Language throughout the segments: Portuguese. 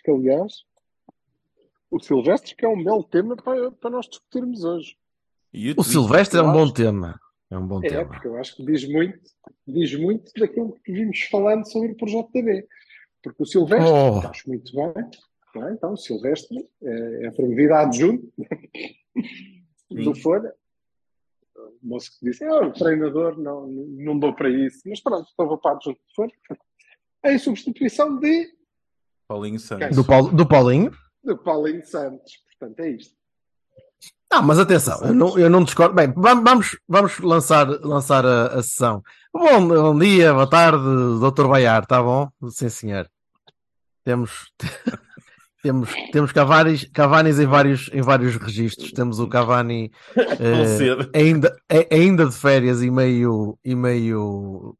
Silvestre, que aliás, o Silvestre que é um belo tema para, para nós discutirmos hoje. O Silvestre é um bom tema. É um bom É, tema. porque eu acho que diz muito, diz muito daquilo que vimos falando sobre o projeto B. Porque o Silvestre, Oh. acho muito bem, não é? então o Silvestre é, é promovido a adjunto do Folha. O moço que disse, ah, o treinador não, não dou para isso, mas pronto, estava para adjunto do Folha. Em substituição de, Paulinho Santos. Do, Paulo- do Paulinho. de Paulinho Santos. Portanto, é isto. Ah, mas atenção, eu não, eu não discordo. Bem, vam- vamos, vamos lançar, lançar a, a sessão. Bom, bom dia, boa tarde, Dr. Baiar, está bom? Sim, senhor. Temos, temos, temos Cavanis, Cavanis em vários, em vários registros. Temos o Cavani eh, ainda, é- ainda de férias e meio, e meio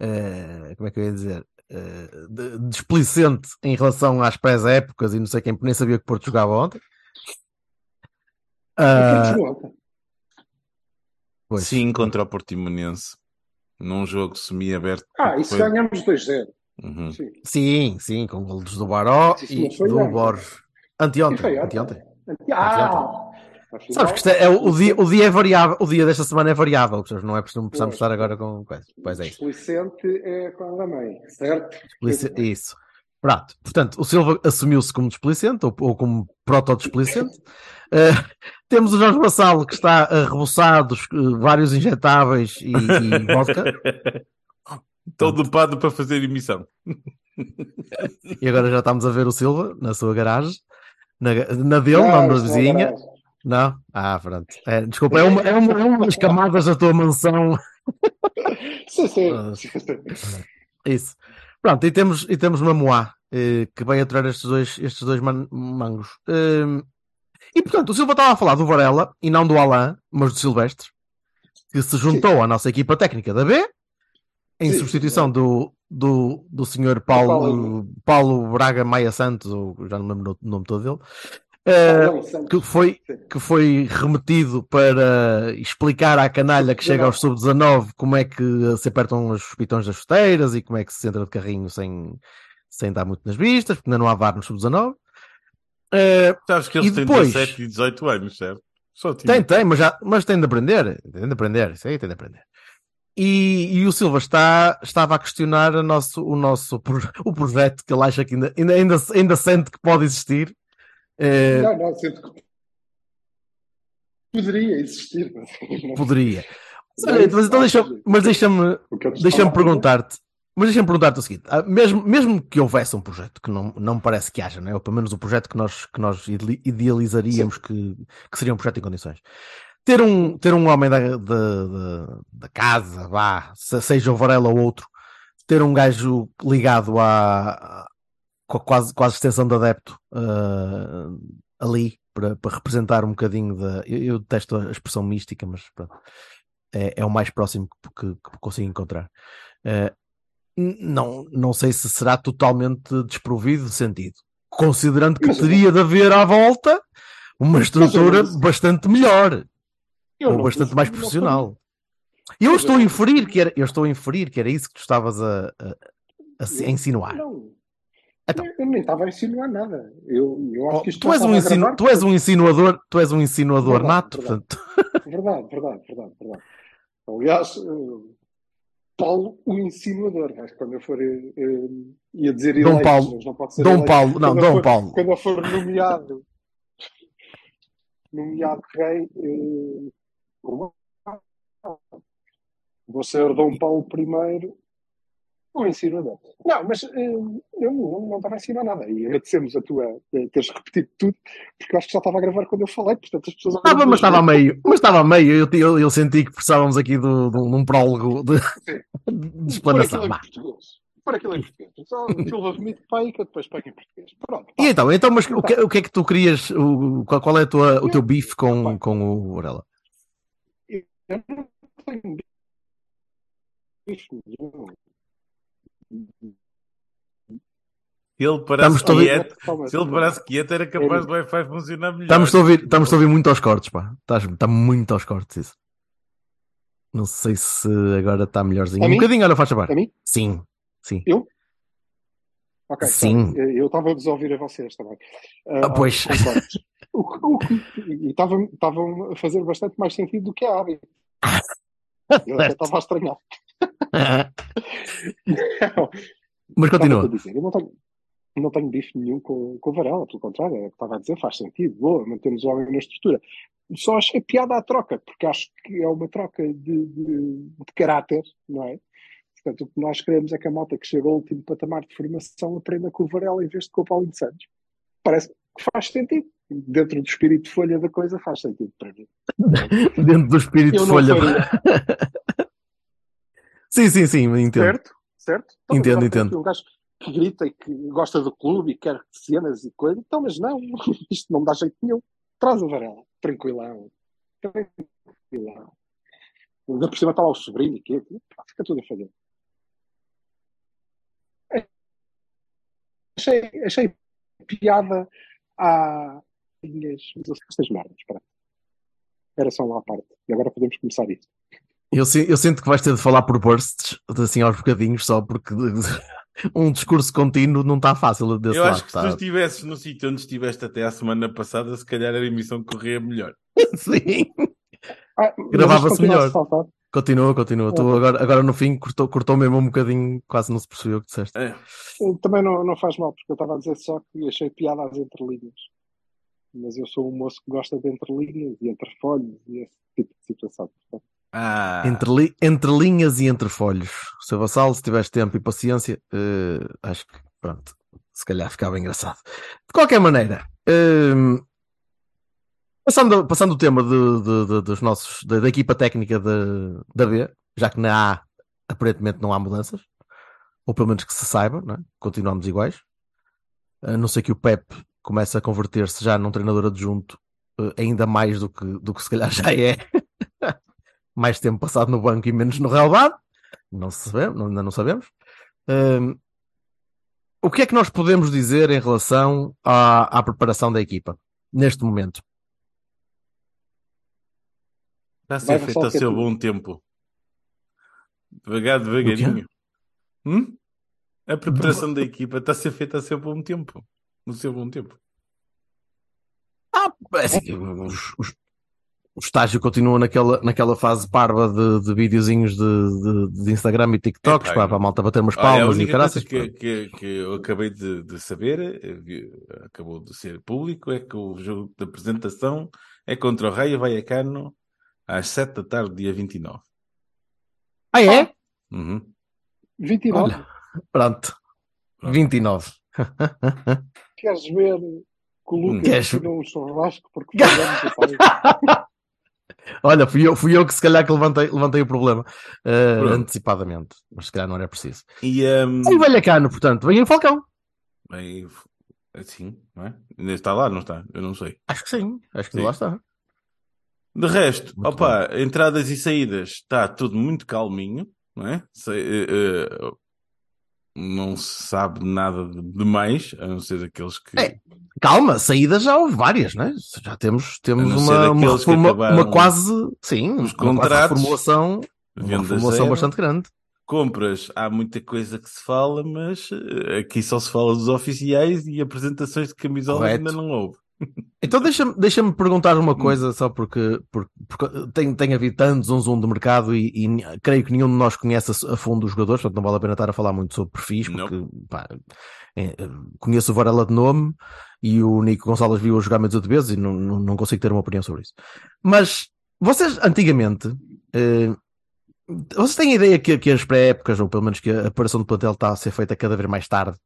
eh, como é que eu ia dizer? Eh, de- displicente em relação às pré-épocas e não sei quem, nem sabia que Porto jogava ontem. Ah, pois. Sim, contra o Portimonense. Num jogo semi-aberto. Ah, isso Foi- ganhamos 2-0. Uhum. Sim. Sim, sim, com golos do Baró Isso e não foi do. Borges. E Anteontem, foi ontem. anteontem. Afinal, Sabes que isto é, é o, dia, o dia é variável, o dia desta semana é variável, não é preciso precisamos estar agora com coisa. Pois é isso. Displicente é com a mãe, certo? Isso. Pronto. Portanto, o Silva assumiu-se como displicente ou, ou como proto-displicente. Eh, temos o Jorge Vassalo que está a reboçados, eh, vários injetáveis e, e vodka. Estou dopado para fazer emissão. E agora já estamos a ver o Silva na sua garagem. Na, na dele, na não é vizinha. garagem. Não? Ah, pronto. É, desculpa, é uma, é, uma, é uma das camadas da tua mansão. Sim, sim. Isso. Pronto, e temos, e temos Mamoá, eh, que vai aturar estes dois, estes dois man- mangos. Eh, e portanto, o Silva estava a falar do Varela e não do Alain, mas do Silvestre, que se juntou à nossa equipa técnica da B, em Sim, substituição do, do, do senhor Paulo, Paulo Braga Maia Santos, ou já não me lembro o nome todo dele. Santos. que foi, que foi remetido para explicar à canalha que chega aos sub-19 como é que se apertam os pitões das chuteiras e como é que se entra de carrinho sem, sem dar muito nas vistas, porque ainda não há VAR no sub-19. Eh, Sabes que eles E têm depois? 17 e 18 anos, certo? Só tinha. tem, tem, mas, já, mas tem de aprender. Tem de aprender, isso aí tem de aprender. E, e o Silva está, estava a questionar o nosso, o nosso o projeto que ele acha que ainda, ainda, ainda, ainda sente que pode existir. Eh, Não, não, sinto que poderia existir. mas poderia. Mas então deixa, mas- deixa-me o que eu te deixa-me estava a dizer- perguntar-te, mas deixa-me perguntar-te o seguinte: ah, mesmo, mesmo que houvesse um projeto, que não, não me parece que haja, né? ou pelo menos o projeto que nós, que nós ide- idealizaríamos que, que seria um projeto em condições. Ter um, ter um homem da, da, da, casa, vá, se- seja o Varela ou outro, ter um gajo ligado à, quase, quase extensão de adepto ah, ali para, para representar um bocadinho da. Eu, eu detesto a expressão mística, mas pronto, é, é o mais próximo que, que- que consigo encontrar. N- não, não sei se será totalmente desprovido de sentido, considerando que Mas teria de haver à volta uma estrutura mas- bastante melhor ou não- bastante mais profissional. Eu estou a inferir que era, eu estou a inferir que era isso que tu estavas a, a- a a insinuar. Não. Então. Eu nem estava a insinuar nada. Eu, eu acho Oh, que isto tu, és um gravar tu és um insinuador, tu és um insinuador Verdade, nato, verdade. portanto, Verdade, verdade, verdade, verdade. Aliás, eh, Paulo, o insinuador. Acho que quando eu for eh, eh, ia dizer Dom eleitos, Paulo. não pode ser Dom eleito. Paulo, não, Quando eu Dom for- Paulo. Quando eu for nomeado, nomeado rei, eh, vou ser Dom Paulo I O ensinador. Não, mas eh, eu não, não estava a ensinar nada. E agradecemos a tua eh, teres repetido tudo, porque eu acho que já estava a gravar quando eu falei, portanto as pessoas. Estava, mas estava a meio. Mas estava a meio. Eu, eu, eu senti que precisávamos aqui de, de, um- de um prólogo de, de Por explanação. aquilo em Vá. português. Por aquilo em português. Só Silva vomito para aí que eu depois pego em português. Pronto. E então, então mas o que, o que é que tu querias? O, qual, é a tua, o teu bife com, com o Varela? Eu não tenho bife nenhum. Se ele parece quieto, se ele parece quieto, era capaz do Wi-Fi funcionar melhor. Estamos a ouvir, estamos a ouvir muito aos cortes, pá. Estás- Está muito aos cortes isso. Não sei se agora está melhorzinho. A Um mim? bocadinho, olha, faz favor. A mim? Sim, sim. Eu? Ok, Sim. sorry. eu estava a desouvir a vocês também. Ah, pois. com cortes. O- o e estavam a fazer bastante mais sentido do que a Abby. Eu até estava a estranhar. Não, Mas continua. A dizer, eu não tenho, não tenho bife nenhum com, com o Varela, pelo contrário, é o que estava a dizer, faz sentido, boa, mantemos o homem na estrutura. Só achei piada à troca, porque acho que é uma troca de, de, de caráter, não é? Portanto, o que nós queremos é que a malta que chega ao último patamar de formação aprenda com o Varela em vez de com o Paulinho Santos. Parece que faz sentido. Dentro do espírito de folha da coisa, faz sentido para mim. Dentro do espírito de folha. faria. sim, sim, sim, entendo. Certo? Certo? Então, Entendo, entendo. Um gajo que grita e que gosta do clube e quer cenas e coisas. Então, mas não, isto não me dá jeito nenhum. Traz a Varela. Tranquilão. Tranquilão. Ainda por cima está lá o sobrinho e quê? Fica tudo a fazer. Achei, achei piada a linhas. Estas merdas, pronto. Era só uma parte. E agora podemos começar isso. Eu, eu sinto que vais ter de falar por bursts, assim aos bocadinhos, só porque um discurso contínuo não está fácil desse Eu lado. acho que se tá? tu estivesses no sítio onde estiveste até à semana passada, se calhar a emissão corria melhor. Sim. Ah, Gravava-se continua a melhor. Continua, continua. Tu Ok. agora, agora no fim cortou, cortou mesmo um bocadinho, quase não se percebeu o que disseste. É. Também não, não faz mal, porque eu estava a dizer só que achei piada às entrelinhas. Mas eu sou um moço que gosta de entrelinhas e entre folhos e esse tipo de situação. Portanto, Ah, Entre, li- entre linhas e entre folhos. Seu Vassalo, se tiveres tempo e paciência, eh, acho que, pronto, se calhar ficava engraçado. De qualquer maneira, eh, passando, passando o tema de- de- de- dos nossos, da, equipa técnica da, B, já que na A aparentemente não há mudanças, ou pelo menos que se saiba, é? continuamos iguais. A não ser que o Pep comece a converter-se já num treinador adjunto, eh, ainda mais do que, do que se calhar já é. Mais tempo passado no banco e menos no relevado. Não se sabe, não- ainda não sabemos. Hum, o que é que nós podemos dizer em relação à, à preparação da equipa neste momento? está a ser Vai, feito a é seu tu. bom tempo. Devagar, devagarinho. Hum? A preparação da equipa está a ser feita a seu bom tempo. No seu bom tempo. Ah, assim, os- os- o estágio continua naquela, naquela fase parva de, de videozinhos de, de- de Instagram e TikToks Epá, para, para a malta bater umas Olha, a palmas e única caraças. que, que, que eu acabei de, de saber, eh, acabou de ser público, é que o jogo de apresentação é contra o Raio Vallecano às 7 da tarde, dia 29. Ah, é? Uhum. 29. Olha, pronto. 29. Queres ver que o. Lucas tirou um churrasco porque o? Olha, fui eu, fui eu que se calhar que levantei, levantei o problema eh, Pronto. antecipadamente, mas se calhar não era preciso. E um, E o Vallecano, portanto, vem o Falcão. bem, assim, não é? Ainda está lá, não está? Eu não sei. Acho que sim, acho que Sim. lá está. De resto, Muito opa, entradas e saídas está tudo muito calminho, não é? Se- eh, eh, não se sabe nada de demais, a não ser aqueles que. É, Calma, saídas já houve várias, né? Já temos, temos uma, uma, reforma- uma quase, sim, os uma contratos, reformulação, uma venda reformulação zero. bastante grande. Compras, há muita coisa que se fala, mas eh, aqui só se fala dos oficiais e apresentações de camisola Correto. ainda não houve. Então deixa-me deixa perguntar uma coisa, só porque, porque, porque tem, tem havido tanto zoom zoom de mercado e, e creio que nenhum de nós conhece a, fundo os jogadores, portanto não vale a pena estar a falar muito sobre perfis, porque pá, é, conheço o Varela de nome e o Nico Gonçalves viu-o jogar menos de vezes e não, não, não consigo ter uma opinião sobre isso. Mas vocês antigamente, eh, Vocês têm a ideia que, que as pré-épocas, ou pelo menos que a aparição do plantel está a ser feita cada vez mais tarde,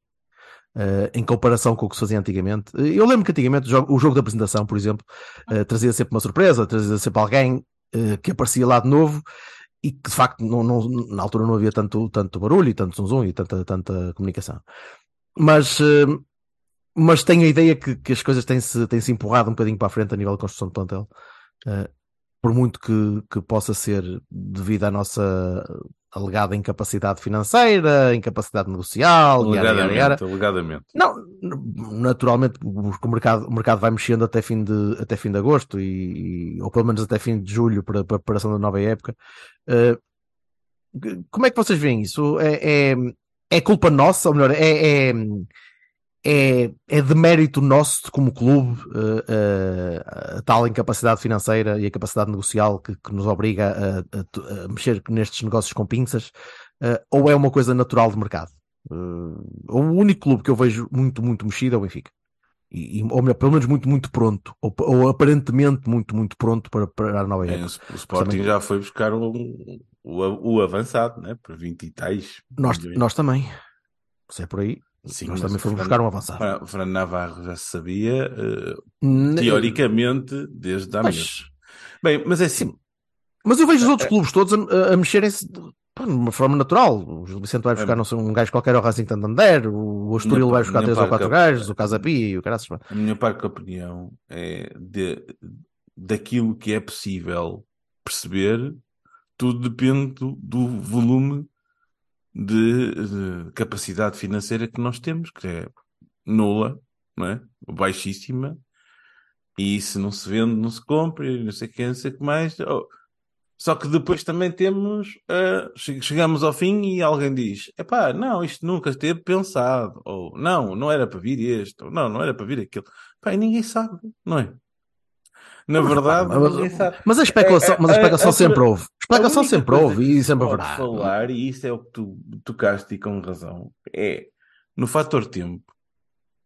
uh, em comparação com o que se fazia antigamente? Eu lembro que antigamente o jogo, o jogo de apresentação, por exemplo, uh, trazia sempre uma surpresa, trazia sempre alguém uh, que aparecia lá de novo e que de facto não, não, na altura não havia tanto, tanto barulho e tanto zum e tanta, tanta comunicação. Mas, mas tenho a ideia que, que as coisas têm-se têm -se empurrado um bocadinho para a frente a nível de construção de plantel por muito que, que possa ser devido à nossa alegada incapacidade financeira, incapacidade negocial, alegadamente, yara, yara. alegadamente. Não, naturalmente o mercado, o mercado vai mexendo até fim de, até fim de agosto e, ou pelo menos até fim de julho para, para a preparação da nova época. Uh, como é que vocês veem isso? É, é, é culpa nossa, ou melhor, é, é é, é de mérito nosso como clube uh, uh, a tal incapacidade financeira e a capacidade negocial que, que nos obriga a, a, a, mexer nestes negócios com pinças, uh, ou é uma coisa natural de mercado? o único clube que eu vejo muito, muito mexido é o Benfica. E, ou melhor, pelo menos muito, muito pronto, ou, ou aparentemente muito, muito pronto para, para a nova é, época. O Sporting também... já foi buscar o, o, o avançado, né? Para 20 e tais. Nós, nós também. Se é por aí. Sim, nós também fomos buscar um avançado. O Fernando Navarro já se sabia, uh, teoricamente, desde há mas... meses. Bem, mas é assim. Mas eu vejo os outros clubes todos a, a mexerem-se de uma forma natural. O Gil Vicente vai buscar é. não sei, um gajo qualquer ao Racing Santander, o Estoril vai buscar três ou quatro gajos, o Casa Pia e o Caraças. A minha parte opinião é de, daquilo que é possível perceber, tudo depende do, do volume de, de, capacidade financeira que nós temos, que é nula, não é? baixíssima, e se não se vende, não se compra, e não sei o que, não sei o que mais. Oh. Só que depois também temos, uh, chegamos ao fim e alguém diz: epá, não, isto nunca esteve pensado, ou não, não era para vir este, ou não, não era para vir aquilo. Pá, e ninguém sabe, não é? Na verdade, mas, mas a especulação, é, mas a especulação a, a, sempre houve. A especulação sempre houve e sempre haverá. falar, e isso é o que tu tocaste e com razão, é no fator tempo.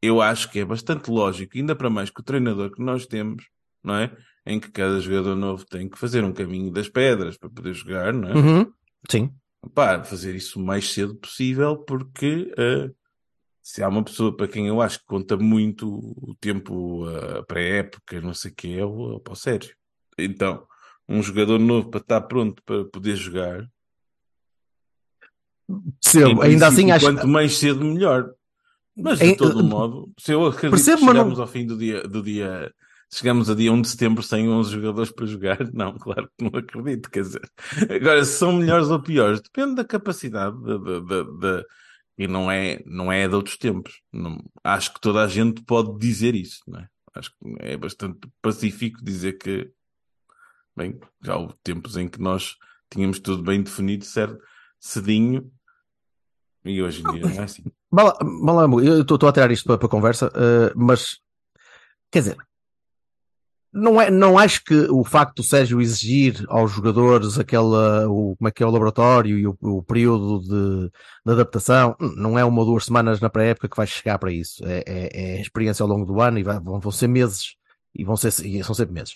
Eu acho que é bastante lógico, ainda para mais que o treinador que nós temos, não é? Em que cada jogador novo tem que fazer um caminho das pedras para poder jogar, não é? Uhum. Sim. Pá, fazer isso o mais cedo possível, porque uh, se há uma pessoa para quem eu acho que conta muito o tempo, a pré-época, não sei o que, é o, é o Sérgio. Então, um jogador novo para estar pronto para poder jogar. Percebo, ainda assim acho Quanto mais cedo, melhor. Mas de em, todo uh, modo, se eu acredito percebo, que chegamos não... ao fim do dia, do dia, chegamos a dia 1 de setembro sem 11 jogadores para jogar, não, claro que não acredito, quer dizer. Agora, se são melhores ou piores, depende da capacidade da, da, da, e não é, não é de outros tempos. Não, acho que toda a gente pode dizer isso, não é? Acho que é bastante pacífico dizer que, bem, já houve tempos em que nós tínhamos tudo bem definido, certo? Cedinho, e hoje em dia não é assim. Malambo, eu estou a tirar isto para, para a conversa, uh, mas quer dizer, não, é, não acho que o facto do Sérgio exigir aos jogadores aquela, o, como é que é o laboratório e o, o período de, de, adaptação, não é uma ou duas semanas na pré-época que vai chegar para isso. É, é, é experiência ao longo do ano e vai, vão, vão ser meses e vão ser, e são sempre meses.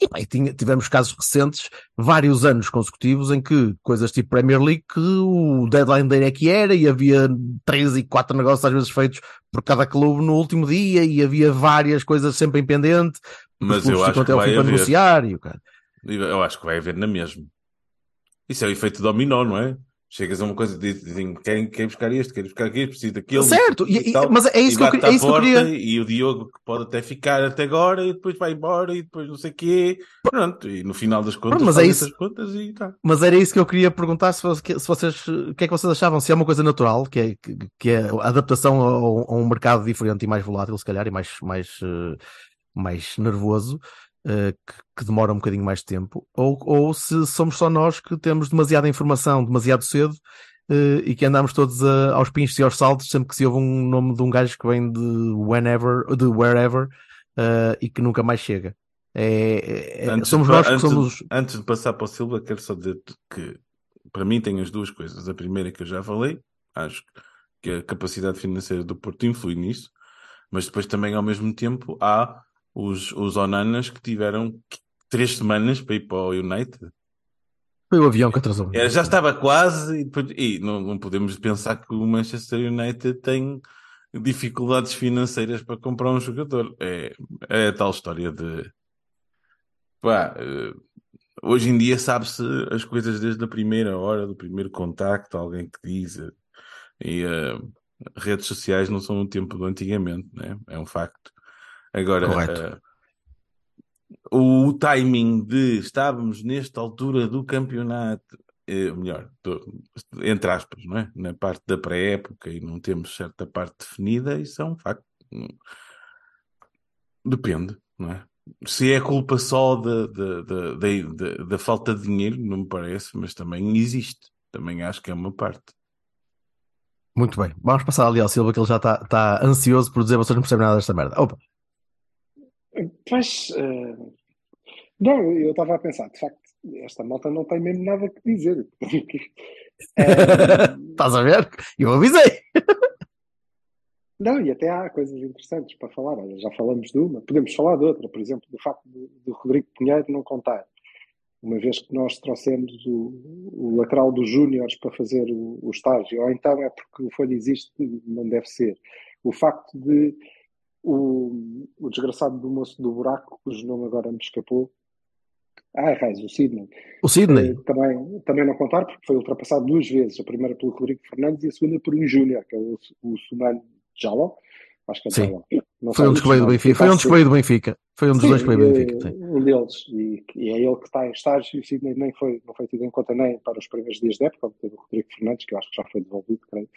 E bem, tinha, tivemos casos recentes, vários anos consecutivos, em que coisas tipo Premier League, que o deadline day é que era, e havia três e quatro negócios às vezes feitos por cada clube no último dia, e havia várias coisas sempre em pendente, mas eu acho que vai haver. negociar, e o cara. Eu acho que vai haver na mesma. Isso é o efeito dominó, não é? Chegas a uma coisa de dizem querem, querem buscar este, querem buscar aquilo, precisa daquilo. Certo, e, e, tal, mas é isso, que eu, é isso que eu queria. E o Diogo que pode até ficar até agora e depois vai embora e depois não sei o quê. Pronto, e no final das contas, mas é isso. contas e tá. Mas era isso que eu queria perguntar se, se vocês, o que é que vocês achavam? Se é uma coisa natural, que é, que, que é a adaptação a, a, um mercado diferente e mais volátil, se calhar, e mais, mais, uh, mais nervoso. Uh, que, que, demora um bocadinho mais de tempo, ou, ou se somos só nós que temos demasiada informação demasiado cedo uh, e que andamos todos a, aos pinchos e aos saltos sempre que se ouve um nome de um gajo que vem de whenever, de wherever uh, e que nunca mais chega. É, é, somos nós que antes, somos. Antes de passar para o Silva, quero só dizer que para mim tem as duas coisas. A primeira que eu já falei, acho que a capacidade financeira do Porto influi nisso, mas depois também ao mesmo tempo há os, os Onanas que tiveram três semanas para ir para o United Foi o avião que atrasou. É, já estava quase e, e não, não podemos pensar que o Manchester United tem dificuldades financeiras para comprar um jogador. É, é a tal história de pá, eh, hoje em dia sabe-se as coisas desde a primeira hora, do primeiro contacto, alguém que diz eh, e eh, redes sociais não são o tempo do antigamente, né? É um facto. Agora, eh, o timing de estávamos nesta altura do campeonato, eh, melhor, do- entre aspas, não é? Na parte da pré-época e não temos certa parte definida, isso é um facto. Depende, não é? Se é culpa só da falta de dinheiro, não me parece, mas também existe. Também acho que é uma parte. Muito bem. Vamos passar ali ao Silva, que ele já está está ansioso por dizer vocês não percebem nada desta merda. Opa, Pois, eh, não, eu estava a pensar, de facto, esta malta não tem mesmo nada que dizer. Estás a ver? Eu avisei. Não, e até há coisas interessantes para falar. Olha, já falamos de uma, podemos falar de outra, por exemplo, do facto do, do Rodrigo Pinheiro não contar. Uma vez que nós trouxemos o, o lateral dos Júniores para fazer o, o estágio, ou então é porque o Folha existe, não deve ser. O facto de o, o desgraçado do moço do buraco, cujo nome agora me escapou, ah, raiz, o Sidney, O Sidney. eh, também, também não contar, porque foi ultrapassado duas vezes, a primeira pelo Rodrigo Fernandes e a segunda por um Júnior, que é o, o Sumano Jaló. Acho que é Sim. Não Foi um dos que veio do Benfica. Foi um dos que veio do Benfica. Foi um dos dois que veio do eh, Benfica. sim. Um deles, e, e é ele que está em estágio, e o Sidney nem foi, não foi tido em conta nem para os primeiros dias da época, teve o Rodrigo Fernandes, que eu acho que já foi devolvido, creio.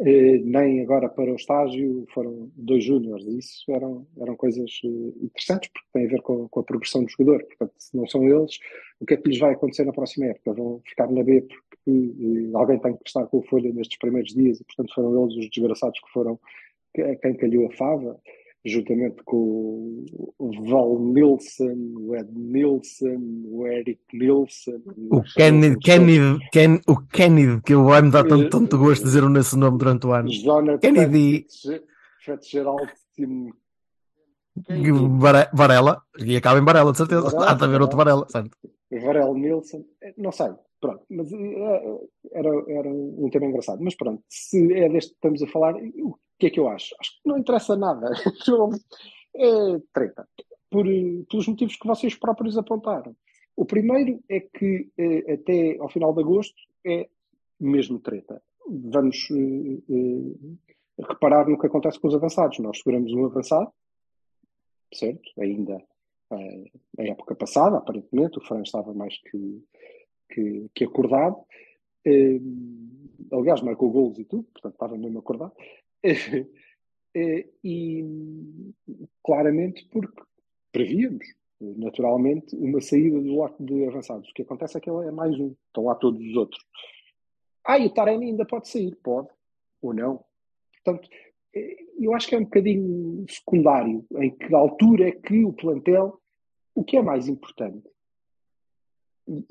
Eh, nem agora para o estágio, foram dois júniores, e isso eram, eram coisas eh, interessantes, porque tem a ver com, com a progressão do jogador. Portanto, se não são eles, o que é que lhes vai acontecer na próxima época? Vão ficar na B porque eh, alguém tem que estar com a folha nestes primeiros dias, e portanto foram eles os desgraçados que foram quem calhou a fava, juntamente com o Val Nilsson, o Ed Nilsson, o Eric Nilsson. O Kennedy, Kennedy, Ken, o Kennedy, que eu vai me dar tanto, tanto gosto de dizer esse nome durante o ano. Jonathan Kennedy. Fitz- Fitzgerald, Tim- Vare- Varela, e acaba em Varela, de certeza. Varela, Há de haver outro Varela, certo? Varel Nilsson, eh, não sei, pronto, mas eh, era, era um tema engraçado. Mas pronto, se é deste que estamos a falar, que é que eu acho? Acho que não interessa nada. é treta. Por, eh, pelos motivos que vocês próprios apontaram. O primeiro é que eh, até ao final de agosto é mesmo treta. Vamos eh, reparar no que acontece com os avançados. Nós seguramos um avançado, certo? Ainda eh, a época passada, aparentemente, o Fran estava mais que, que, que acordado. Aliás, marcou golos e tudo, portanto estava mesmo acordado. Eh, e claramente porque prevíamos, naturalmente, uma saída do lote de avançados. O que acontece é que ele é mais um, estão lá todos os outros. Ah, e o Taremi ainda pode sair? Pode, ou não. Portanto, eh, eu acho que é um bocadinho secundário em que altura é que o plantel, o que é mais importante,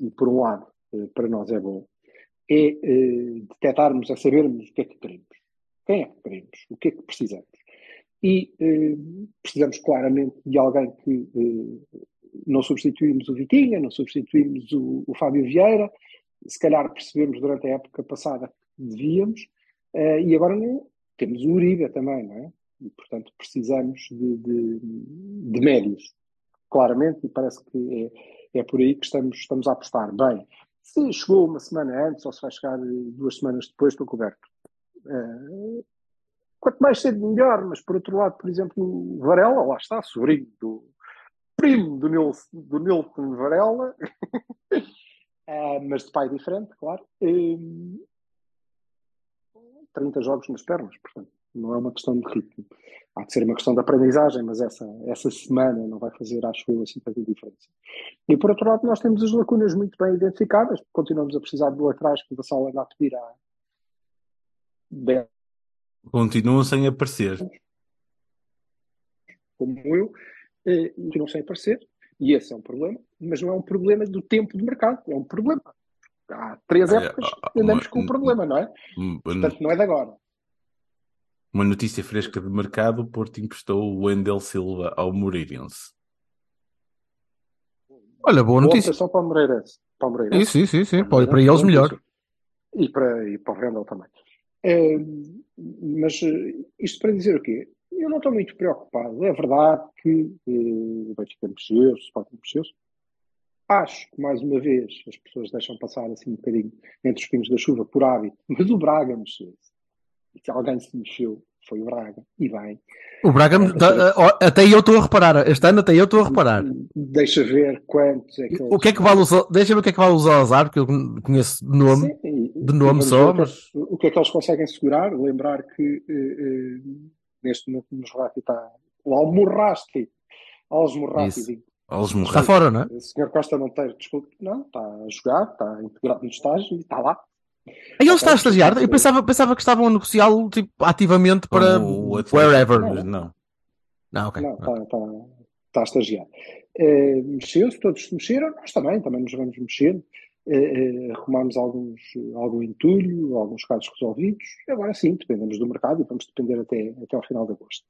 e, por um lado, eh, para nós é bom, é eh, detectarmos, é sabermos o que é que queremos. Quem é que queremos? O que é que precisamos? E eh, precisamos claramente de alguém que eh, não substituímos o Vitinha, não substituímos o, o Fábio Vieira, se calhar percebemos durante a época passada que devíamos, eh, e agora não, temos o Uribe também, não é? E, portanto, precisamos de, de, de médios, claramente, e parece que é, é por aí que estamos, estamos a apostar. Bem, se chegou uma semana antes ou se vai chegar eh, duas semanas depois, estou coberto. Eh, quanto mais cedo, melhor, mas por outro lado, por exemplo, Varela, lá está, sobrinho do primo do Nilson, do Nilton Varela, eh, mas de pai diferente, claro. Eh, 30 jogos nas pernas, portanto, não é uma questão de ritmo. Há de ser uma questão de aprendizagem, mas essa, essa semana não vai fazer, acho eu, assim tanta diferença. E por outro lado, nós temos as lacunas muito bem identificadas, continuamos a precisar de laterais que o Vassal anda a pedir há 10 Continuam sem aparecer. como eu, eh, continuam sem aparecer, e esse é um problema, mas não é um problema do tempo de mercado, é um problema. Há três Olha, épocas ah, que andamos uma- com o problema, não é? Portanto, não é de agora. Uma notícia fresca de mercado: o Porto emprestou o Wendel Silva ao Moreirense. Olha, boa Boa notícia. operação para o Moreirense. para o Moreira. Isso, isso, isso, sim. Para, para eles melhor. E para, e para o Randall também. Mas eh, isto para dizer o quê? Eu não estou muito preocupado. É verdade que eh, o Benfica mexeu-se, o Sporting mexeu-se. Acho que, mais uma vez, as pessoas deixam passar assim um bocadinho entre os pingos da chuva por hábito, mas o Braga mexeu-se. Se alguém se mexeu, foi o Braga. E bem. O Braga, ó, até eu estou a reparar. Este ano até eu estou a reparar. Deixa ver quantos é que O que é que vale o Deixa ver o que é que vale o Salazar, porque eu conheço de nome, Sim, de nome só, o é- mas O que é que eles conseguem segurar? Lembrar que eh, eh, neste momento nos Morrati está o Almorrasti. Morreram. está fora, não é? O senhor Costa Monteiro, desculpe, não, está a jogar, está integrado no estágio e está lá. Aí ele está a estagiar. Eu pensava, pensava que estavam a negociá-lo tipo, ativamente para wherever. mas Não. Não, ok. Não, está, está, está a estagiar. Eh, Mexeu-se, todos se mexeram, nós também, também nos vamos mexendo. Eh, eh, arrumamos alguns, algum entulho, alguns casos resolvidos. Agora sim, dependemos do mercado e vamos depender até, até ao final de agosto.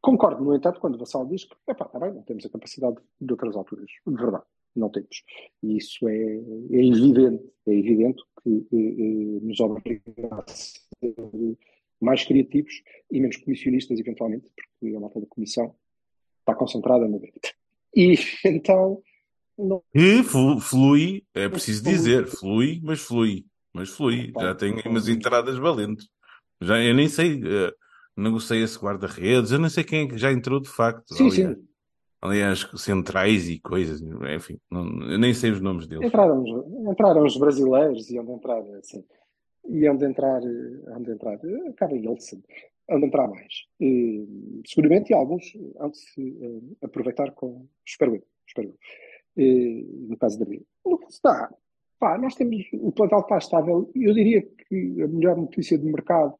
Concordo, no entanto, quando o Vassal diz que, epá, está bem, não temos a capacidade de outras alturas. De verdade, não temos. E isso é, é evidente, é evidente que eh, eh, nos obriga a ser mais criativos e menos comissionistas, eventualmente, porque a malta da comissão está concentrada no débito. E então, não, E flu- flui, é preciso dizer, flui, mas flui. Mas flui. Já tem umas entradas valentes. Já, eu nem sei, eh, negocia-se guarda-redes, eu nem sei quem é que já entrou de facto. sim, aliás, sim, aliás, centrais e coisas, enfim, não- eu nem sei os nomes deles. entraram, os- entraram os brasileiros e onde entrar, assim, e onde entrar, onde entrar, acaba Yeltsin, onde entrar mais. Eh, seguramente e alguns hão de se eh, aproveitar com, espero eu, espero eu. Eh, no caso da Bia. No que está, pá, nós temos, o plantel está estável, e eu diria que a melhor notícia do mercado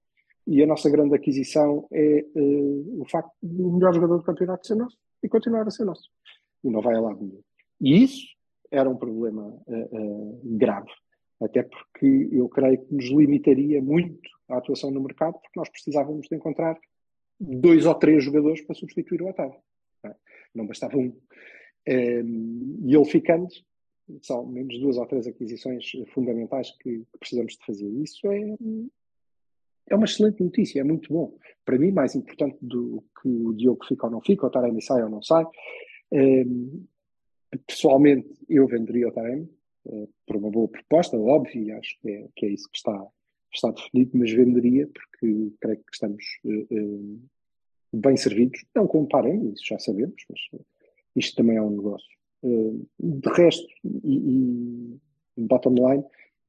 e a nossa grande aquisição é eh, o facto do melhor jogador do campeonato ser nosso e continuar a ser nosso. E não vai a lado nenhum. E isso era um problema eh, eh, grave. Até porque eu creio que nos limitaria muito a atuação no mercado, porque nós precisávamos de encontrar dois ou três jogadores para substituir o Otávio. Não, é? Bastava um. Um, e ele ficando, são menos duas ou três aquisições fundamentais que, que precisamos de fazer. Isso é, é uma excelente notícia, é muito bom. Para mim, mais importante do que o Diogo fica ou não fica, o Taremi sai ou não sai. Um, pessoalmente, eu venderia o Taremi uh, por uma boa proposta, óbvio, e acho que é, que é isso que está, está definido, mas venderia porque creio que estamos uh, uh, bem servidos. Não com o Taremi, isso já sabemos, mas isto também é um negócio. De resto, e, e bottom line,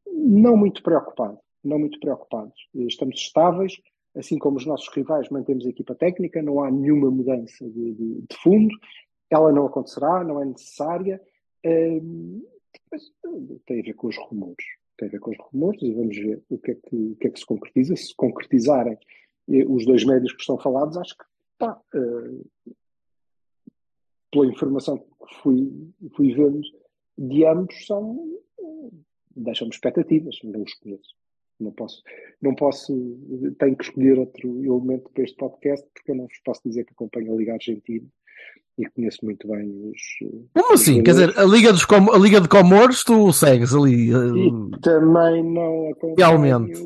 não muito preocupado, não muito preocupados. Estamos estáveis, assim como os nossos rivais, mantemos a equipa técnica, não há nenhuma mudança de, de, de fundo, ela não acontecerá, não é necessária. Uh, tem a ver com os rumores, tem a ver com os rumores e vamos ver o que é que, o que, é que se concretiza. Se concretizarem eh, os dois médios que estão falados, acho que pá, uh, pela informação que fui, fui vendo de ambos, são deixam-me expectativas, não os conheço. Não posso, não posso, tenho que escolher outro elemento para este podcast, porque eu não vos posso dizer que acompanho a Liga Argentina e conheço muito bem os. Como assim? Quer dizer, a Liga, dos Com a Liga de Comores tu segues ali. Uh... E também não acompanho Realmente.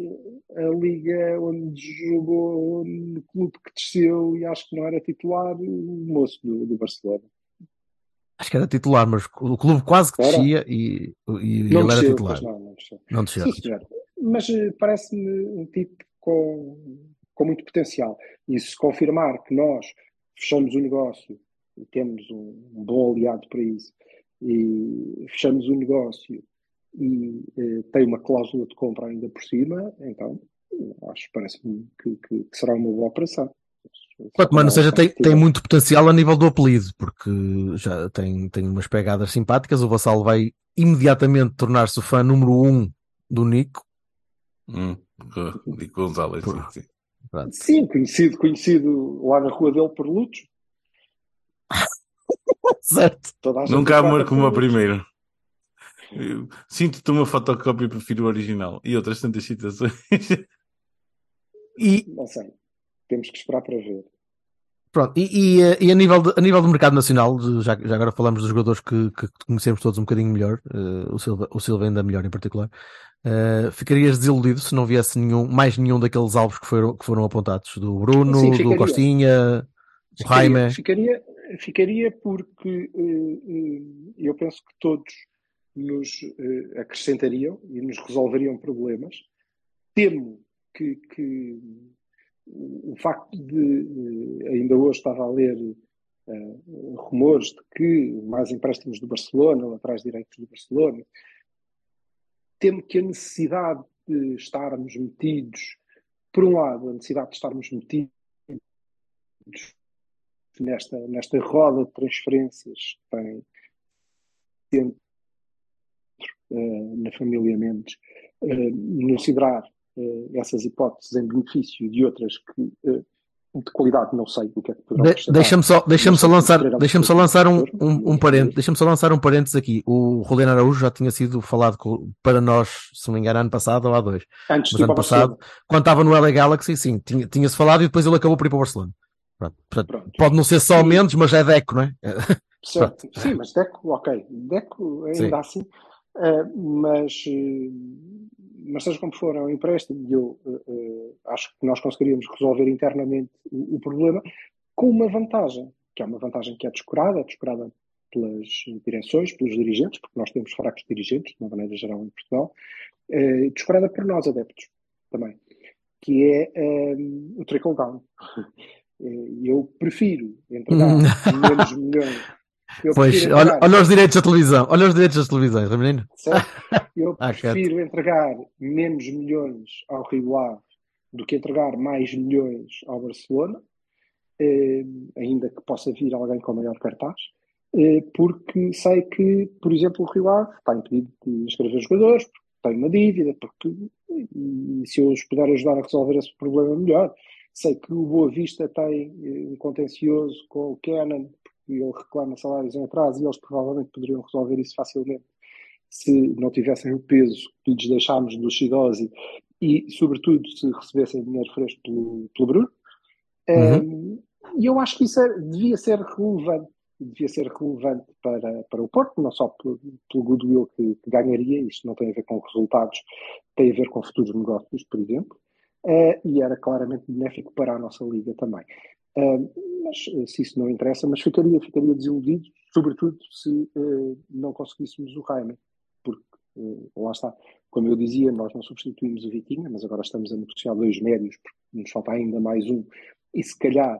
a Liga onde jogou no clube que desceu e acho que não era titular, o moço do, do Barcelona. Acho que era titular, mas o clube quase que descia e, e não ele desceu, era titular. Não, não desceu. Não desceu. Sim. Mas uh, parece-me um tipo com, com muito potencial. E se confirmar que nós fechamos o negócio e temos um, um bom aliado para isso, e fechamos o negócio e uh, tem uma cláusula de compra ainda por cima, então acho parece-me que, que, que será uma boa operação. Quanto mais não seja, tem, tem muito potencial a nível do apelido, porque já tem, tem umas pegadas simpáticas. O Vassal vai imediatamente tornar-se o fã número um do Nico. Hum, Nico Gonzalez, por... sim, sim. sim, conhecido, conhecido lá na rua dele por Lutos. certo. Nunca há amor como a primeira. Sinto-te uma fotocópia e prefiro o original. E outras tantas citações. e... Não sei. Temos que esperar para ver. Pronto, e, e, eh, e a, nível de, a nível do mercado nacional, já, já agora falamos dos jogadores que, que conhecemos todos um bocadinho melhor, eh, o, Silva, o Silva ainda melhor em particular. eh, ficarias desiludido se não viesse nenhum, mais nenhum daqueles alvos que foram, que foram apontados, do Bruno, Sim, do. Costinha, do Jaime. ficaria, ficaria porque eh, eu penso que todos nos acrescentariam e nos resolveriam problemas. Temo que, que o facto de, eh, ainda hoje estava a ler eh, rumores de que mais empréstimos do Barcelona, laterais direitos do Barcelona, temo que a necessidade de estarmos metidos, por um lado, a necessidade de estarmos metidos nesta, nesta roda de transferências que tem dentro eh, na família Mendes, considerar eh, essas hipóteses em benefício de outras que eh, de qualidade não sei o que é que poderão De-. Deixa-me só, deixa Mas só lançar, deixa-me só lançar um, um, um e- parênteses, deixa-me só lançar um parênteses aqui. O Juliano Araújo já tinha sido falado co- para nós, se não me engano, ano passado ou há dois. Antes Mas ano Barcelona. passado, quando estava no LA Galaxy, sim, tinha- tinha-se falado e depois ele acabou por ir para o Barcelona. Pronto, portanto, Pronto. pode não ser só Mendes, mas é Deco, não é? Certo, sim, mas Deco, ok, Deco ainda Sim. assim, eh, mas, eh, mas seja como for, é um empréstimo e eu eh, eh, acho que nós conseguiríamos resolver internamente o, o problema com uma vantagem, que é uma vantagem que é descurada, é descurada pelas direções, pelos dirigentes, porque nós temos fracos dirigentes, de uma maneira geral, em Portugal, eh, descurada por nós, adeptos, também, que é eh, o trickle down. Eh, Eu prefiro entregar menos milhões. Eu Pois, olha, olha os direitos da televisão, olha os direitos das televisões, menino. Certo? Eu Ah, prefiro entregar menos milhões ao Rio Ave do que entregar mais milhões ao Barcelona, eh, ainda que possa vir alguém com maior cartaz, eh, porque sei que, por exemplo, o Rio Ave está impedido de inscrever jogadores, porque tem uma dívida, porque e se eu os puder ajudar a resolver esse problema melhor. Sei que o Boa Vista tem eh, um contencioso com o Canon, porque ele reclama salários em atraso e eles provavelmente poderiam resolver isso facilmente se não tivessem o peso que lhes deixámos do Shidosi e, sobretudo, se recebessem dinheiro fresco pelo, pelo Bruno. Um, e eu acho que isso é- devia ser relevante, devia ser relevante para, para o Porto, não só pelo, pelo goodwill que, que ganharia, isto não tem a ver com resultados, tem a ver com futuros negócios, por exemplo, eh, e era claramente benéfico para a nossa liga também. Mas eh, se isso não interessa, mas ficaria, ficaria desiludido, sobretudo se eh, não conseguíssemos o Jaime, porque eh, lá está, como eu dizia, nós não substituímos o Vitinha, mas agora estamos a negociar dois médios, porque nos falta ainda mais um, e se calhar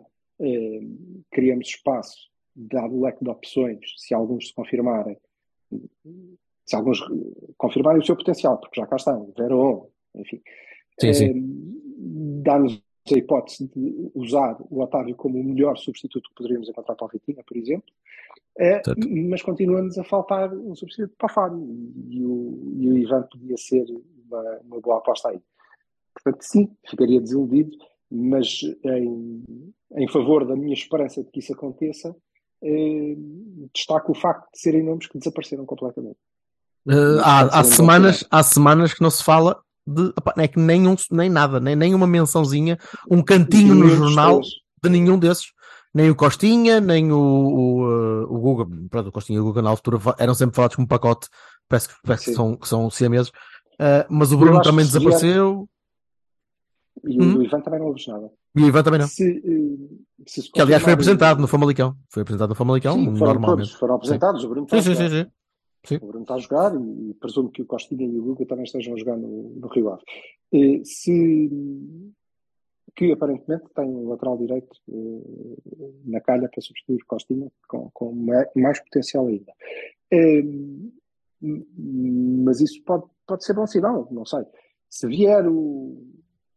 criamos espaço, dado o leque de opções, se alguns se confirmarem, se alguns confirmarem o seu potencial, porque já cá estão, Verón, enfim, Sim, sim. dá-nos a hipótese de usar o Otávio como o melhor substituto que poderíamos encontrar para o Vitinha, por exemplo, Certo. mas continua-nos a faltar um substituto para o Fábio e o, e o Ivan podia ser uma, uma boa aposta aí. Portanto, sim, ficaria desiludido, mas em, em favor da minha esperança de que isso aconteça, eh, destaco o facto de serem nomes que desapareceram completamente. Não há, há semanas, há semanas que não se fala de não é que nem, um, nem nada, nem, nem uma mençãozinha, um cantinho no jornal de nenhum desses. Nem o Costinha, nem o, o, eh, o Guga. Pronto, o Costinha e o Guga na altura eram sempre falados como pacote, parece, que- parece que Sim. são, que são siameses. Eh, mas o Bruno também desapareceu E o Hum. Ivan também não ouves nada. e o Ivan também não. Se, eh, se se Que aliás foi apresentado no Famalicão. Foi apresentado no Famalicão, Sim, foram normalmente. todos, foram apresentados. O Bruno Sim, sim, sim, sim. Sim. O Bruno está a jogar e, e presumo que o Costinha e o Luca também estejam a jogar no, no Rio Ave. Eh, se, que aparentemente tem um lateral direito eh, na calha para substituir o Costinha com, com ma- mais potencial ainda. Eh, mas isso pode, pode ser bom sinal, não sei. Se vier o,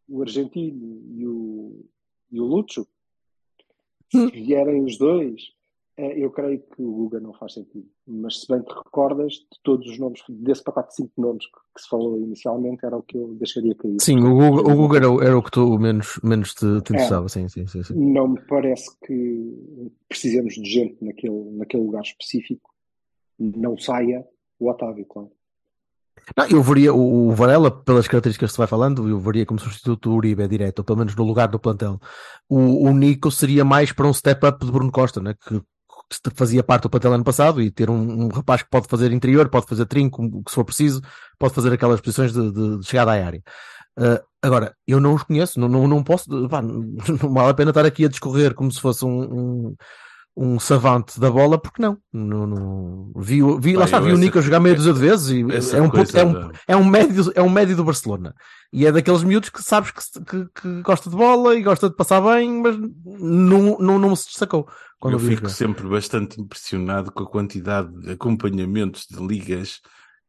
o argentino e o, e o Lucho, se vierem os dois, eu creio que o Guga não faz sentido. Mas se bem te recordas de todos os nomes, desse pacote de cinco nomes que, que se falou inicialmente, era o que eu deixaria cair. Sim, o Guga, o Guga era, o- era o que tu menos, menos te, te interessava. Sim, sim, sim, sim. Não me parece que precisemos de gente naquele, naquele lugar específico. Não saia o Otávio, claro. Não, eu veria o, o Varela, pelas características que se vai falando, eu veria como substituto do Uribe direto, ou pelo menos no lugar do plantel. O, o Nico seria mais para um step-up de Bruno Costa, né? que fazia parte do plantel ano passado e ter um, um rapaz que pode fazer interior, pode fazer trinco, o que se for preciso, pode fazer aquelas posições de, de, de chegada à área. Uh, agora, eu não os conheço, não, não, não posso, pá, não, não vale a pena estar aqui a discorrer como se fosse um, um, um savante da bola, porque não? não, não vi, vi, lá está, vi o Nico jogar meia dúzia de vezes e é um, é, um, é, um médio, é um médio do Barcelona. E é daqueles miúdos que sabes que, que, que gosta de bola e gosta de passar bem, mas não, não, não se destacou. eu fico sempre bastante impressionado com a quantidade de acompanhamentos de ligas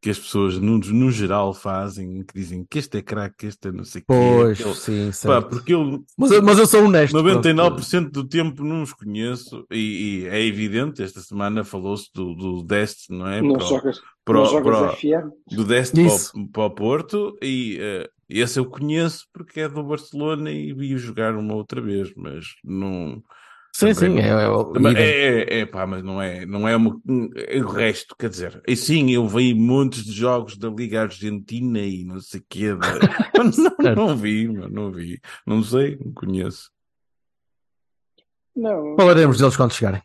que as pessoas no, no geral fazem, que dizem que este é craque, que este é não sei o Pois, quê. sim, Pá, porque eu, mas, eu, mas eu sou honesto. 99% do tempo não os conheço e, e é evidente, esta semana falou-se do, do Dest, não é? Não Para o- jogas, para o- não jogas para o- FM. do Dest para para o Porto e eh, esse eu conheço porque é do Barcelona e vi-o jogar uma outra vez, mas não. Sim, sim, é, não- é, idem. é, é, é, pá, mas não é, não é, uma, é o resto, quer dizer, e sim, eu vi montes de jogos da Liga Argentina e não sei o quê, não, não vi, não vi, não sei, não conheço. Não, Falaremos deles quando chegarem.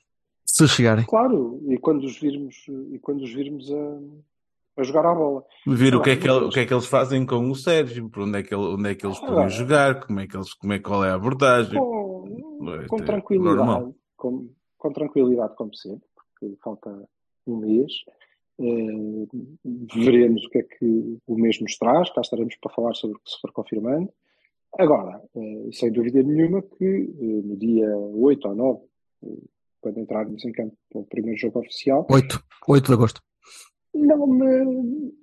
Se chegarem. claro, e quando os virmos, e quando os virmos a, a jogar à bola. Ver o que, é que, ele- eles- o que é que eles fazem com o Sérgio, por onde é que, ele, onde é que eles podem Ah. jogar, como é que eles, como é, qual é a abordagem. É, com é tranquilidade, normal. com, com tranquilidade, como sempre, porque falta um mês. Eh, veremos o que é que o mês nos traz, cá estaremos para falar sobre o que se for confirmando. Agora, eh, sem dúvida nenhuma que eh, no dia 8 ou 9, eh, quando entrarmos em campo para o primeiro jogo oficial, 8, 8 de agosto. não me,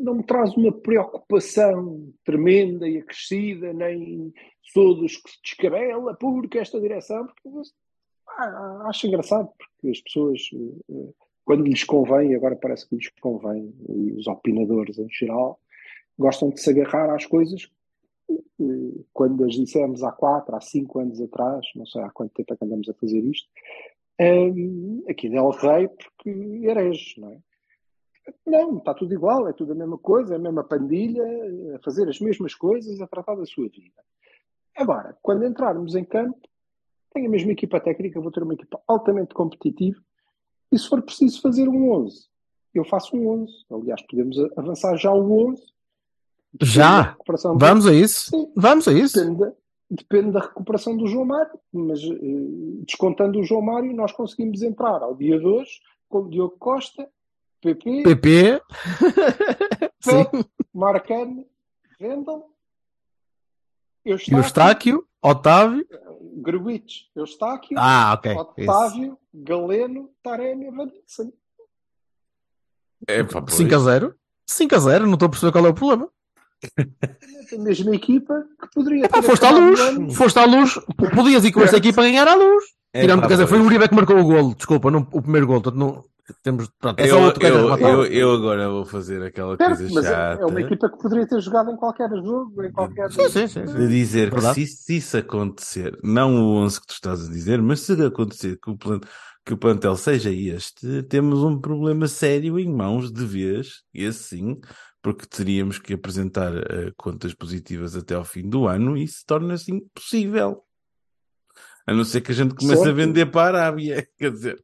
não me traz uma preocupação tremenda e acrescida, nem sou dos que se descabela porque esta direção, porque ah, acho engraçado, porque as pessoas, eh, quando lhes convém, agora parece que lhes convém, e os opinadores em geral, gostam de se agarrar às coisas eh, quando as dissemos há quatro, há cinco anos atrás, não sei há quanto tempo é que andamos a fazer isto, hum, aqui Del Rey porque herege, não é? Não, está tudo igual, é tudo a mesma coisa, é a mesma pandilha, a fazer as mesmas coisas, a tratar da sua vida. Agora, quando entrarmos em campo, tenho a mesma equipa técnica, vou ter uma equipa altamente competitiva, e se for preciso fazer um 11, eu faço um 11. Aliás, podemos avançar já o 11. Depende da Já? do- Vamos a isso? Sim. Vamos a isso? Depende da, depende da recuperação do João Mário, mas eh, descontando o João Mário, nós conseguimos entrar ao dia de hoje com o Diogo Costa, PP, PP. Pep, Marcano, Vendel, Eustáquio, Estáquio, Otávio. Gruitch, Eustáquio, Ah, ok. Isso. Otávio, Galeno, Taremi e Vanessa. É, pá, pois. 5 a 0. 5 a 0, não estou a perceber qual é o problema. A mesma equipa que poderia Epá, ter foste à luz, foste à luz, podias ir com esta equipa a ganhar à luz. É, Tirando, pá, quer dizer, foi o. Uribe que marcou o golo, desculpa, não, o primeiro golo, portanto não temos, pronto, é Eu, é eu, eu, eu agora vou fazer aquela Certo, coisa mas é, chata é uma equipa que poderia ter jogado em qualquer jogo, em qualquer. Sim, sim, sim, de dizer que se, se isso acontecer, não o 11 que tu estás a dizer, mas se acontecer que o, plan, que o plantel seja este, temos um problema sério em mãos de vez, esse sim, porque teríamos que apresentar eh, contas positivas até ao fim do ano e isso torna-se impossível. A não ser que a gente comece a Certo. vender para a Arábia. Quer dizer,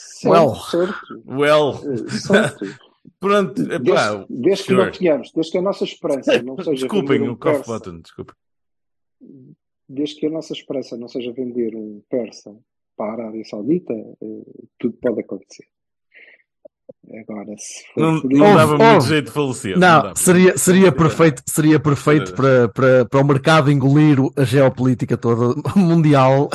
Certo, Well. certo. well, eh, certo. pronto, Desde, desde que não sure. tenhamos, desde que a nossa esperança não seja Desculpem vender um o cough button, desculpem. desde que a nossa esperança não seja vender um persa para a Arábia Saudita, eh, tudo pode acontecer. Agora, se for Não, por não dava Ouve, muito ouve. jeito de falecer. Não, dava. seria, seria perfeito, seria perfeito para, para, para o mercado engolir o- a geopolítica toda mundial.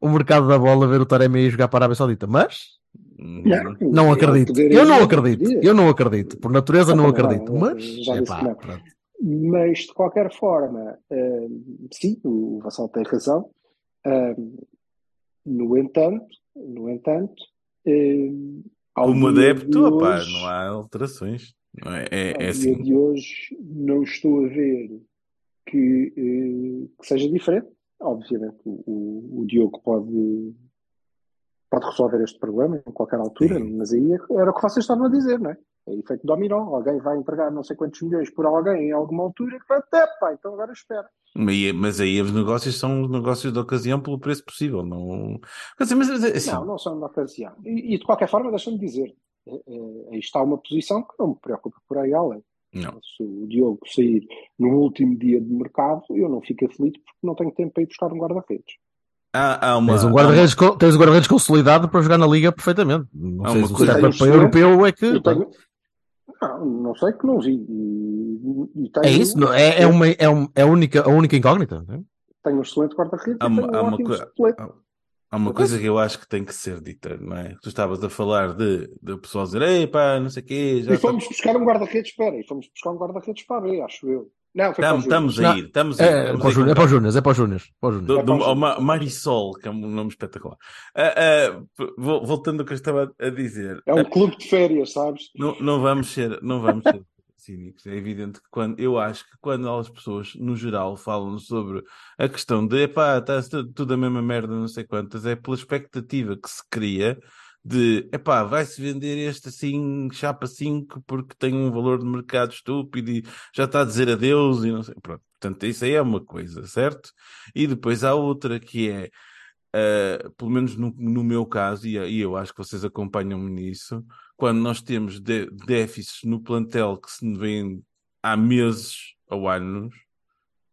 O mercado da bola ver o Taremi jogar para a Arábia Saudita, mas Não. não acredito. Eu não acredito. Eu não acredito. Por natureza não acredito. Mas, já disse epá. Mas, de qualquer forma, eh, sim, o Vassal tem razão. Eh, no entanto, no entanto, ao Como adepto, de opá, hoje- não há alterações. Não é, é, é dia assim. de hoje não estou a ver que, que seja diferente. Obviamente, o, o- o Diogo pode, pode resolver este problema em qualquer altura, mas aí era o que vocês estavam a dizer, não é? É efeito dominó. Alguém vai entregar não sei quantos milhões por alguém em alguma altura que vai até, pá, então agora espera. Mas, mas aí os negócios são negócios de ocasião pelo preço possível. Não, dizer, mas, assim, Não, não são de ocasião. E, e de qualquer forma, deixa-me dizer, eh, aí está uma posição que não me preocupa por aí além. Não. Se o Diogo sair no último dia de mercado, eu não fico aflito porque não tenho tempo para ir buscar um guarda-redes. Há, há uma, Tens um guarda-redes co- tens um guarda-redes consolidado para jogar na liga perfeitamente. Não Há sei se o coisa- Tenho europeu é que. Eu tenho... Não, não sei que não vi. Tenho, É isso, não- é, é, uma, é, um- é a, única, a única incógnita. né? tenho um excelente guarda-redes Há e há um uma. Há- Há uma coisa que eu acho que tem que ser dita, não é? Tu estavas a falar de, de o pessoal dizer, ei pá, não sei o quê, já E está- fomos buscar um guarda-redes, espera, e fomos buscar um guarda-redes para B, acho eu. Não, foi para o Estamos, Júnior. estamos a ir, estamos a ir. É, para a os ir Júnior, é para os Júniors, é para para os Júniors. Do, É do, para Ma-. Marisol, que é um nome espetacular. Ah, ah, p- vol- voltando ao que eu estava a dizer, É um clube de férias, sabes? não, não vamos ser, não vamos ser cínicos. É evidente que quando eu acho que quando as pessoas, no geral, falam sobre a questão de epá, está tudo a mesma merda, não sei quantas, é pela expectativa que se cria de epá, vai-se vender este assim, chapa 5, porque tem um valor de mercado estúpido e já está a dizer adeus e não sei. Pronto, portanto, isso aí é uma coisa, certo? E depois há outra que é. Uh, pelo menos no, no meu caso, e, e eu acho que vocês acompanham-me nisso, quando nós temos de- déficits no plantel que se vêm há meses ou anos,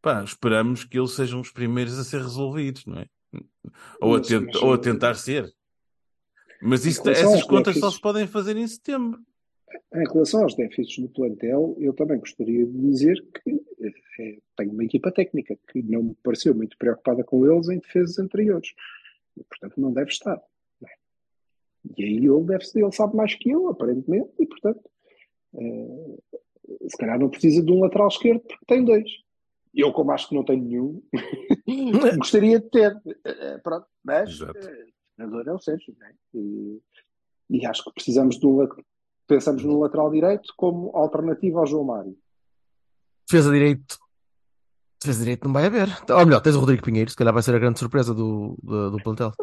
pá, esperamos que eles sejam os primeiros a ser resolvidos, não é? Ou a, Mas- tent- mas- ou a tentar ser. Mas isso, essas contas só se podem fazer em setembro. Em relação aos déficits do plantel, eu também gostaria de dizer que eh, tenho uma equipa técnica que não me pareceu muito preocupada com eles em defesas anteriores. E, portanto, não deve estar. é? E aí ele, deve, ele sabe mais que eu, aparentemente, e, portanto, eh, se calhar não precisa de um lateral esquerdo porque tem dois. Eu, como acho que não tenho nenhum, gostaria de ter. Eh, Pronto, mas Exato. o treinador é o Sérgio, não é? E, e acho que precisamos de um lateral. Pensamos no lateral direito como alternativa ao João Mário. Defesa direito. Defesa direito não vai haver. Ou melhor, tens o Rodrigo Pinheiro, se calhar vai ser a grande surpresa do, do, do plantel.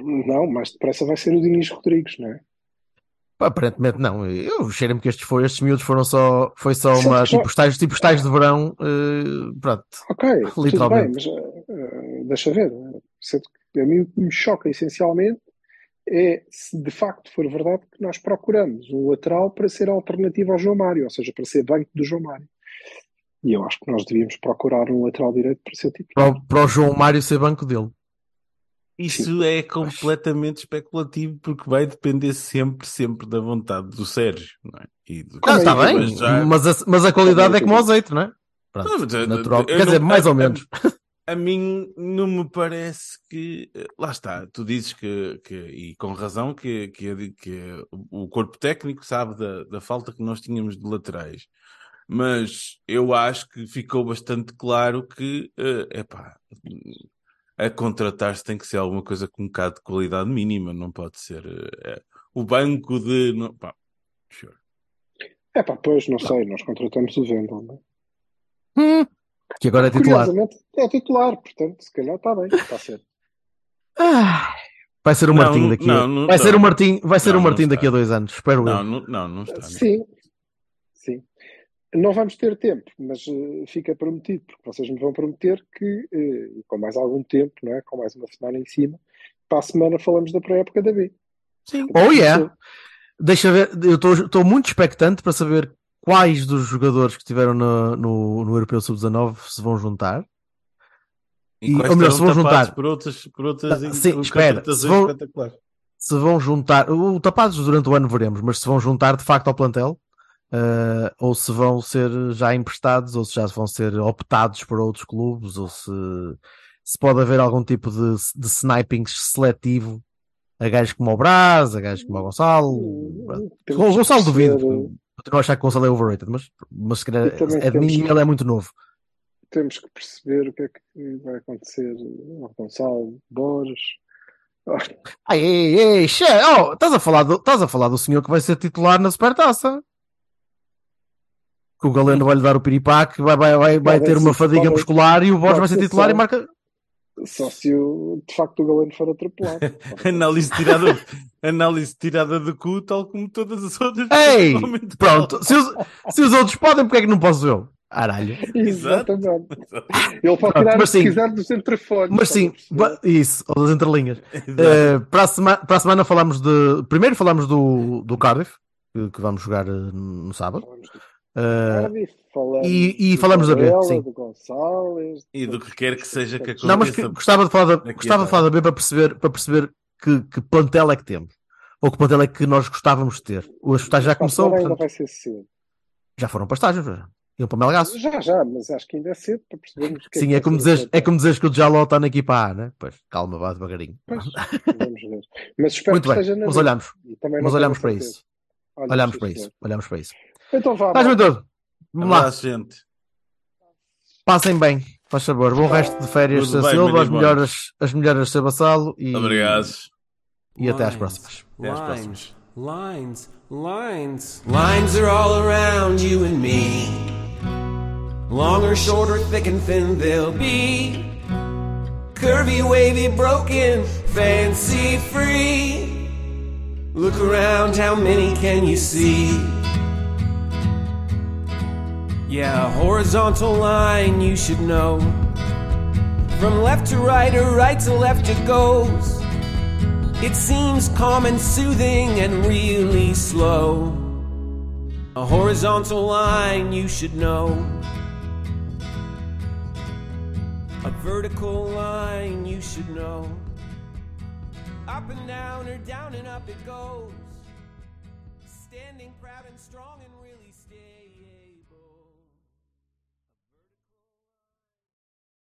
Não, mais depressa vai ser o Diniz Rodrigues, não é? Aparentemente não. Eu cheiro-me que estes, foi, estes miúdos foram só, foi só uma, tipo estágios, tipo estágios de verão, eh, pronto. Ok, tudo bem, Literalmente. mas eh, deixa ver. Que A mim me choca essencialmente é se de facto for verdade que nós procuramos um lateral para ser alternativa ao João Mário, ou seja, para ser banco do João Mário. E eu acho que nós devíamos procurar um lateral direito para ser Para, titular. o- para o João Mário ser banco dele. Isso é completamente especulativo porque vai depender sempre, sempre da vontade do Sérgio, não é? E do- Ah, está bem, mas já- mas a, mas a qualidade é como o azeite, não é? Pronto, Não, natural. Quer não- dizer, mais ou menos. A mim não me parece que. eh, Lá está, tu dizes que, que e com razão, que, que, que o corpo técnico sabe da, da falta que nós tínhamos de laterais. Mas eu acho que ficou bastante claro que, é epá, a contratar-se tem que ser alguma coisa com um bocado de qualidade mínima, não pode ser eh, o banco de. Não, pá, sure. É pá, pois, não sei, nós contratamos o Vendel, não é? Hum, que agora é titular. Curiosamente, é titular, portanto, se calhar está bem, está certo. Ah, vai ser o Não, Martim não- daqui. não, não vai está. ser o Martim, vai ser Não, o Martim daqui a dois anos, espero Não, eu. não, não, não está. Sim, sim. Não vamos ter tempo, mas eh, fica prometido, porque vocês me vão prometer que, e com mais algum tempo, não é? com mais uma semana em cima, para a semana falamos da pré-época da B. Sim. Oh yeah. Deixa ver, eu estou muito expectante para saber quais dos jogadores que estiveram no, no, no Europeu Sub-19 se vão juntar. E E- ou melhor, se vão juntar. por outras, por outras Ah, sim, espera, se vão-. Se vão juntar, o tapados durante o ano veremos, mas se vão juntar de facto ao plantel, eh, ou se vão ser já emprestados, ou se já vão ser optados por outros clubes, ou se, se pode haver algum tipo de, de sniping seletivo a gajos como o Brás, a gajos como o Gonçalo. Temos O Gonçalo duvido, continuo a achar que o Gonçalo é overrated, mas, mas se calhar é de mim e ele é muito novo. Temos que perceber o que é que vai acontecer ao Gonçalo, Borges. Ai, ei, ei, che, oh, estás a falar do, estás a falar do senhor que vai ser titular na Supertaça? Que o Galeno vai lhe dar o piripaque, vai, vai, vai, vai ter uma fadiga muscular e o Borges vai ser titular e marca. Só se o, de facto o Galeno for atropelado. Análise tirada, análise tirada do cu, tal como todas as outras. Ei! Pronto, se os, se os outros podem, porque é que não posso eu? Aralho. Exatamente. Ele pode Pronto, tirar sim. quiser dos entrefolhos. Mas sim, perceber? ba- isso, ou das entrelinhas. Eh, para, a sema- para a semana falamos de. Primeiro falamos do, do Cardiff, que, que vamos jogar eh, no sábado. Falamos falamos e- e falamos da B, sim. do Gonçalves. E do que quer que seja que não, mas que- aconteça. gostava de falar da, a gostava de falar da B para perceber, para perceber que, que plantel é que temos. Ou que plantel é que nós gostávamos de ter. O estágio já Para começou, portanto, vai ser cedo. já foram para estágios. já. Iam para Melgaço. Já, já, mas acho que ainda é cedo para percebermos que Sim, que é vai como, o é como dizeres que o Jaló está na equipa A, né? Pois, calma, vá devagarinho. Pois, vamos ver. Mas espero Muito que bem, esteja na mas olhamos, E mas tenho olhamos para isso. Olha, Olhamos sim, para isso. Olhamos para isso. Então vá, Estás. Vamos lá. Abraço, gente. Passem bem, faz favor. Bom resto de férias, Tudo bem, Silva, as Maria melhoras, as melhoras, Sr. Bassalo e, Obrigado. e até às próximas. Até às próximas. Lines, lines, lines are all around you and me. Long or short or thick and thin they'll be. Curvy, wavy, broken, fancy free. Look around, how many can you see? Yeah, horizontal line you should know. From left to right or right to left it goes. It seems calm and soothing and really slow. A horizontal line you should know. A vertical line you should know. Up and down or down and up it goes.